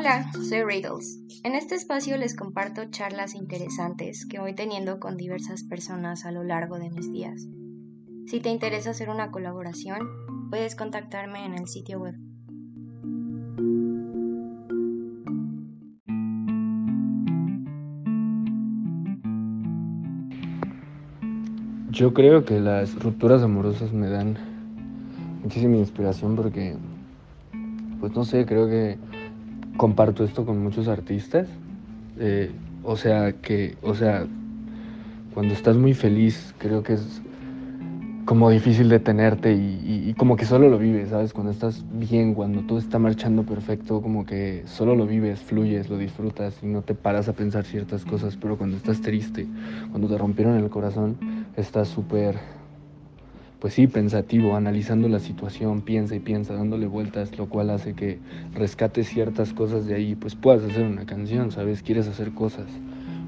Hola, soy Riddles. En este espacio les comparto charlas interesantes que voy teniendo con diversas personas a lo largo de mis días. Si te interesa hacer una colaboración, puedes contactarme en el sitio web. Yo creo que las rupturas amorosas me dan muchísima inspiración porque, pues no sé, creo que comparto esto con muchos artistas. Eh, o sea, que, o sea, cuando estás muy feliz, creo que es como difícil detenerte y, y, como que solo lo vives, ¿sabes? Cuando estás bien, cuando todo está marchando perfecto, como que solo lo vives, fluyes, lo disfrutas y no te paras a pensar ciertas cosas, pero cuando estás triste, cuando te rompieron el corazón, estás súper, pues sí, pensativo, analizando la situación, piensa y piensa, dándole vueltas, lo cual hace que rescates ciertas cosas de ahí, pues puedas hacer una canción, ¿sabes? Quieres hacer cosas.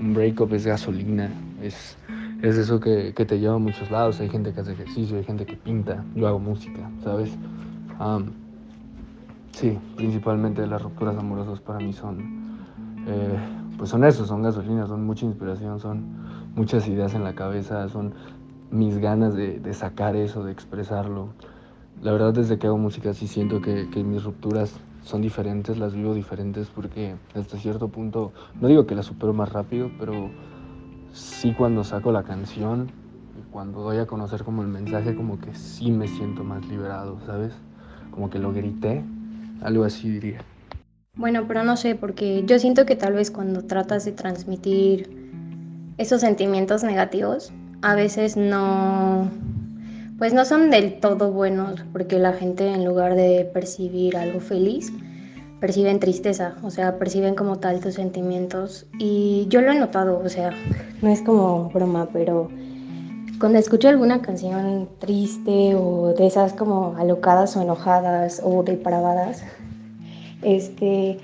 Un breakup es gasolina, es es eso que, te lleva a muchos lados. Hay gente que hace ejercicio, hay gente que pinta, yo hago música, ¿sabes? sí, principalmente las rupturas amorosas para mí son, eh, pues son eso, son gasolina, son mucha inspiración, son muchas ideas en la cabeza, son mis ganas de, sacar eso, de expresarlo. La verdad desde que hago música sí siento que, mis rupturas son diferentes, las vivo diferentes porque hasta cierto punto, no digo que las supero más rápido, pero sí cuando saco la canción y cuando doy a conocer como el mensaje, como que sí me siento más liberado, ¿sabes? Como que lo grité, algo así diría. Bueno, pero no sé, porque yo siento que tal vez cuando tratas de transmitir esos sentimientos negativos, a veces no, pues no son del todo buenos, porque la gente en lugar de percibir algo feliz, perciben tristeza, o sea, perciben como tal tus sentimientos. Y yo lo he notado, o sea, no es como broma, pero cuando escucho alguna canción triste o de esas como alocadas o enojadas o depravadas, este,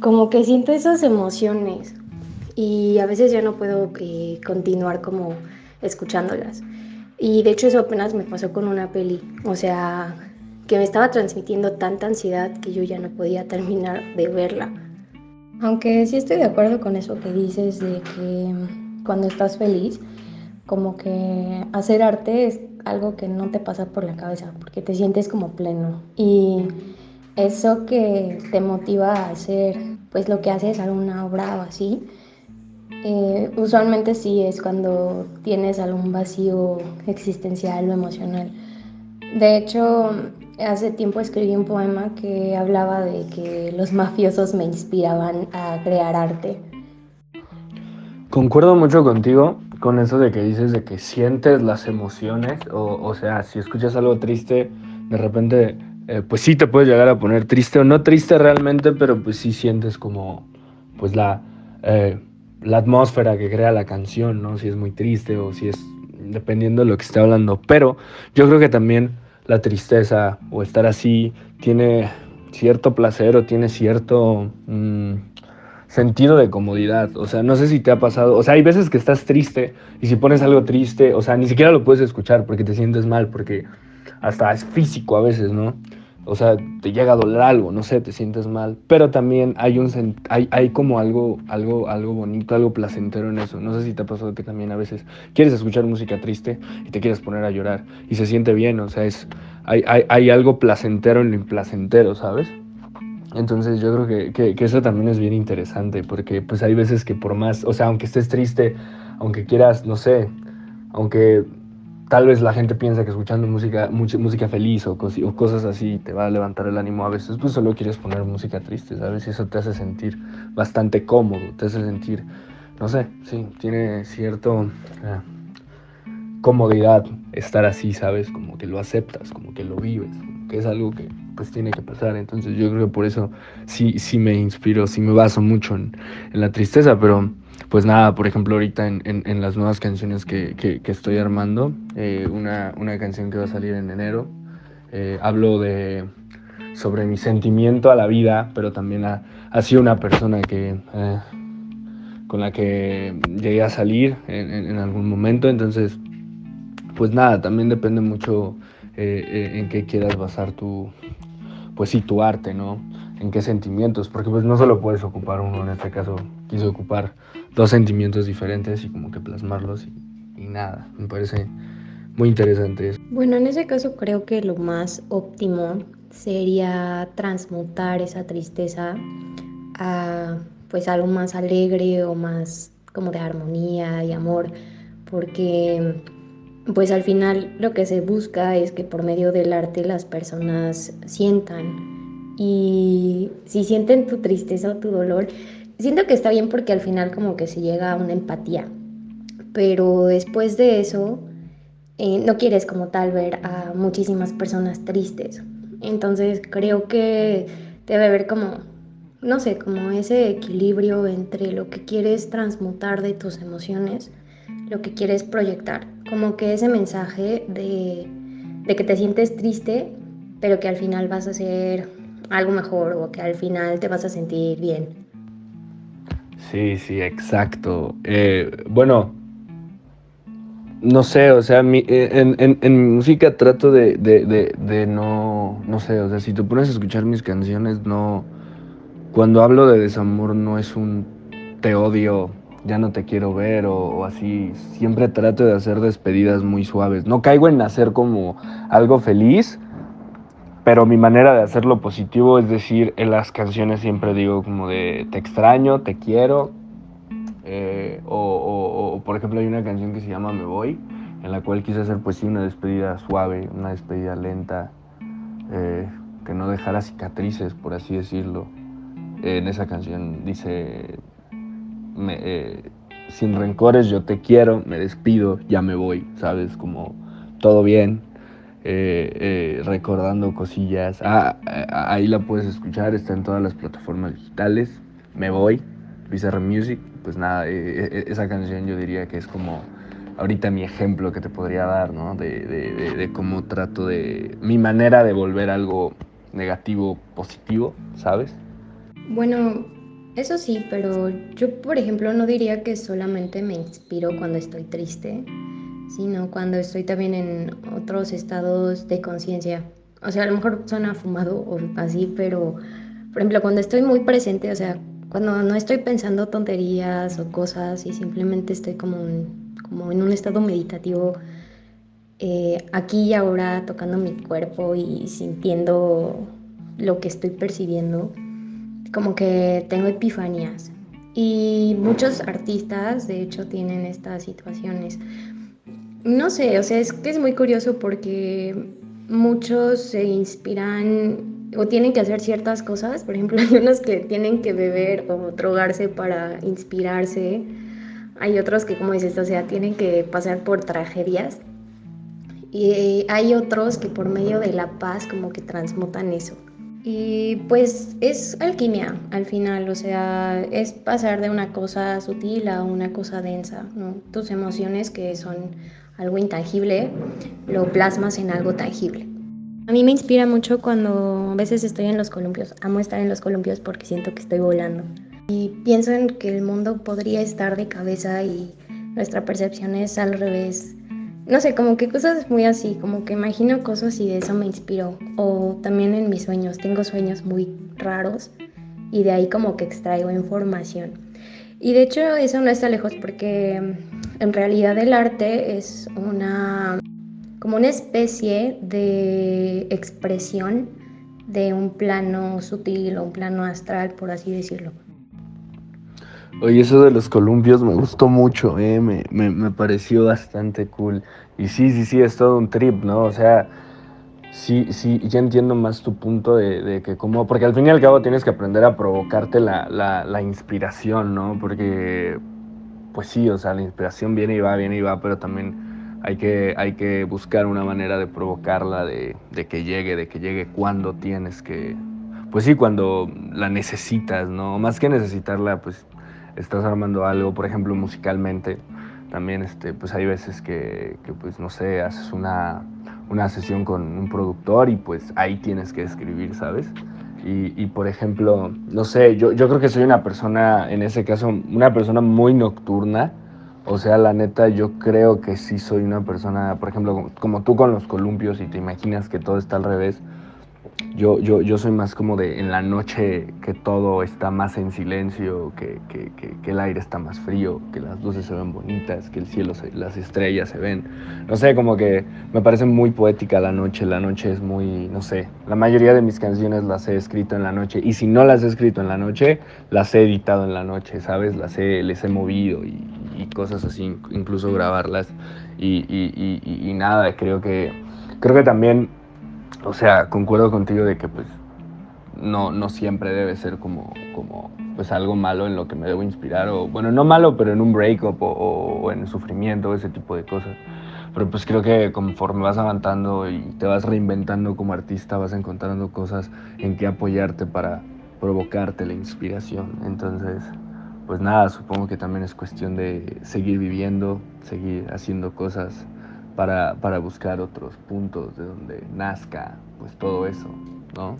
como que siento esas emociones y a veces ya no puedo eh, continuar como escuchándolas. Y de hecho eso apenas me pasó con una peli, o sea, que me estaba transmitiendo tanta ansiedad que yo ya no podía terminar de verla. Aunque sí estoy de acuerdo con eso que dices de que cuando estás feliz, como que hacer arte es algo que no te pasa por la cabeza, porque te sientes como pleno. Y eso que te motiva a hacer pues lo que haces, alguna obra o así, eh, usualmente sí es cuando tienes algún vacío existencial o emocional. De hecho, Hace tiempo escribí un poema que hablaba de que los mafiosos me inspiraban a crear arte. Concuerdo mucho contigo con eso de que dices de que sientes las emociones, o, sea, si escuchas algo triste, de repente, eh, pues sí te puedes llegar a poner triste o no triste realmente, pero pues sí sientes como, pues la, eh, la atmósfera que crea la canción, ¿no? Si es muy triste o si es, dependiendo de lo que esté hablando. Pero yo creo que también la tristeza o estar así tiene cierto placer o tiene cierto mm, sentido de comodidad. O sea, no sé si te ha pasado. O sea, hay veces que estás triste y si pones algo triste, o sea, ni siquiera lo puedes escuchar porque te sientes mal, porque hasta es físico a veces, ¿no? O sea, te llega a doler algo, no sé, te sientes mal, pero también hay un hay, hay como algo, algo, algo bonito, algo placentero en eso. No sé si te ha pasado que también a veces quieres escuchar música triste y te quieres poner a llorar y se siente bien, o sea, es, hay, hay, algo placentero en lo implacentero, ¿sabes? Entonces yo creo que, que, que, eso también es bien interesante, porque pues hay veces que por más, o sea, aunque estés triste, aunque quieras, no sé, aunque tal vez la gente piensa que escuchando música, música feliz o, cosas así te va a levantar el ánimo a veces, pues solo quieres poner música triste, ¿sabes? Y eso te hace sentir bastante cómodo, te hace sentir, no sé, sí, tiene cierto eh, comodidad estar así, ¿sabes? Como que lo aceptas, como que lo vives, que es algo que pues tiene que pasar. Entonces yo creo que por eso sí, sí me inspiro, sí me baso mucho en la tristeza, pero pues nada, por ejemplo, ahorita en, en, las nuevas canciones que, que, estoy armando, eh, una, una, canción que va a salir en enero, eh, hablo de sobre mi sentimiento a la vida, pero también ha, sido una persona que eh, con la que llegué a salir en, en, algún momento, entonces, pues nada, también depende mucho en qué quieras basar tu, pues sí, tu arte, ¿no? En qué sentimientos, porque pues no solo puedes ocupar uno, en este caso quise ocupar dos sentimientos diferentes y como que plasmarlos y, y nada, me parece muy interesante eso. Bueno, en ese caso creo que lo más óptimo sería transmutar esa tristeza a pues algo más alegre o más como de armonía y amor, porque pues al final lo que se busca es que por medio del arte las personas sientan y si sienten tu tristeza o tu dolor, siento que está bien porque al final como que se llega a una empatía, pero después de eso eh, no quieres como tal ver a muchísimas personas tristes, entonces creo que debe haber como, no sé, como ese equilibrio entre lo que quieres transmutar de tus emociones, lo que quieres proyectar como que ese mensaje de, que te sientes triste, pero que al final vas a hacer algo mejor o que al final te vas a sentir bien. Sí, sí, exacto. Eh, bueno, no sé, o sea, eh, en, en, música trato de, de, no, no sé, o sea, si te pones a escuchar mis canciones, no, cuando hablo de desamor no es un te odio ya no te quiero ver o, así. Siempre trato de hacer despedidas muy suaves. No caigo en hacer como algo feliz, pero mi manera de hacerlo positivo es decir, en las canciones siempre digo como de te extraño, te quiero. Eh, o, por ejemplo hay una canción que se llama Me Voy, en la cual quise hacer pues sí una despedida suave, una despedida lenta, eh, que no dejara cicatrices, por así decirlo. en esa canción dice eh, sin rencores, yo te quiero, me despido, ya me voy, ¿sabes? Como todo bien, eh, eh, recordando cosillas. Ah, ahí la puedes escuchar, está en todas las plataformas digitales. Me voy, Bizarre Music. Pues nada, esa canción yo diría que es como ahorita mi ejemplo que te podría dar, ¿no? De, de cómo trato de. mi manera de volver algo negativo positivo, ¿sabes? Bueno, eso sí, pero yo, por ejemplo, no diría que solamente me inspiro cuando estoy triste, sino cuando estoy también en otros estados de conciencia. O sea, a lo mejor suena fumado o así, pero, por ejemplo, cuando estoy muy presente, o sea, cuando no estoy pensando tonterías o cosas y simplemente estoy como, como en un estado meditativo, eh, aquí y ahora tocando mi cuerpo y sintiendo lo que estoy percibiendo, como que tengo epifanías. Y muchos artistas, de hecho, tienen estas situaciones. No sé, o sea, es que es muy curioso porque muchos se inspiran o tienen que hacer ciertas cosas. Por ejemplo, hay unos que tienen que beber o drogarse para inspirarse. Hay otros que, como dices, o sea, tienen que pasar por tragedias. Y hay otros que por medio de la paz como que transmutan eso. Y pues es alquimia al final, o sea, es pasar de una cosa sutil a una cosa densa, ¿no? Tus emociones que son algo intangible, lo plasmas en algo tangible. A mí me inspira mucho cuando a veces estoy en los columpios, amo estar en los columpios porque siento que estoy volando. Y pienso en que el mundo podría estar de cabeza y nuestra percepción es al revés no sé, como que cosas muy así, como que imagino cosas y de eso me inspiro. O también en mis sueños, tengo sueños muy raros y de ahí como que extraigo información. Y de hecho eso no está lejos porque en realidad el arte es una como una especie de expresión de un plano sutil o un plano astral, por así decirlo. Oye, eso de los columpios me gustó mucho, eh, me, me, pareció bastante cool. Y sí, sí, sí, es todo un trip, ¿no? O sea, sí, sí, ya entiendo más tu punto de, de que como, porque al fin y al cabo tienes que aprender a provocarte la, la, la, inspiración, ¿no? Porque, pues sí, o sea, la inspiración viene y va, viene y va, pero también hay que, hay que buscar una manera de provocarla, de, de que llegue, de que llegue cuando tienes que, pues sí, cuando la necesitas, ¿no? Más que necesitarla, pues estás armando algo, por ejemplo, musicalmente, también este, pues hay veces que, pues no sé, haces una, una, sesión con un productor y pues ahí tienes que escribir, ¿sabes? Y, y, por ejemplo, no sé, yo, yo creo que soy una persona, en ese caso, una persona muy nocturna, O sea, la neta, yo creo que sí soy una persona, por ejemplo, como, tú con los columpios y te imaginas que todo está al revés. Yo, yo, yo soy más como de en la noche que todo está más en silencio, que, que, el aire está más frío, que las luces se ven bonitas, que el cielo, las estrellas se ven. No sé, como que me parece muy poética la noche. La noche es muy, no sé, la mayoría de mis canciones las he escrito en la noche. Y si no las he escrito en la noche, las he editado en la noche, ¿sabes? Las he, les he movido y, y cosas así, incluso grabarlas. Y, y, y, nada, creo que, creo que también, o sea, concuerdo contigo de que pues no, no siempre debe ser como, como pues algo malo en lo que me debo inspirar, o bueno, no malo, pero en un breakup o, o, en sufrimiento, ese tipo de cosas. Pero pues creo que conforme vas avanzando y te vas reinventando como artista, vas encontrando cosas en que apoyarte para provocarte la inspiración. Entonces, pues nada, supongo que también es cuestión de seguir viviendo, seguir haciendo cosas para, para buscar otros puntos de donde nazca pues todo eso, ¿no?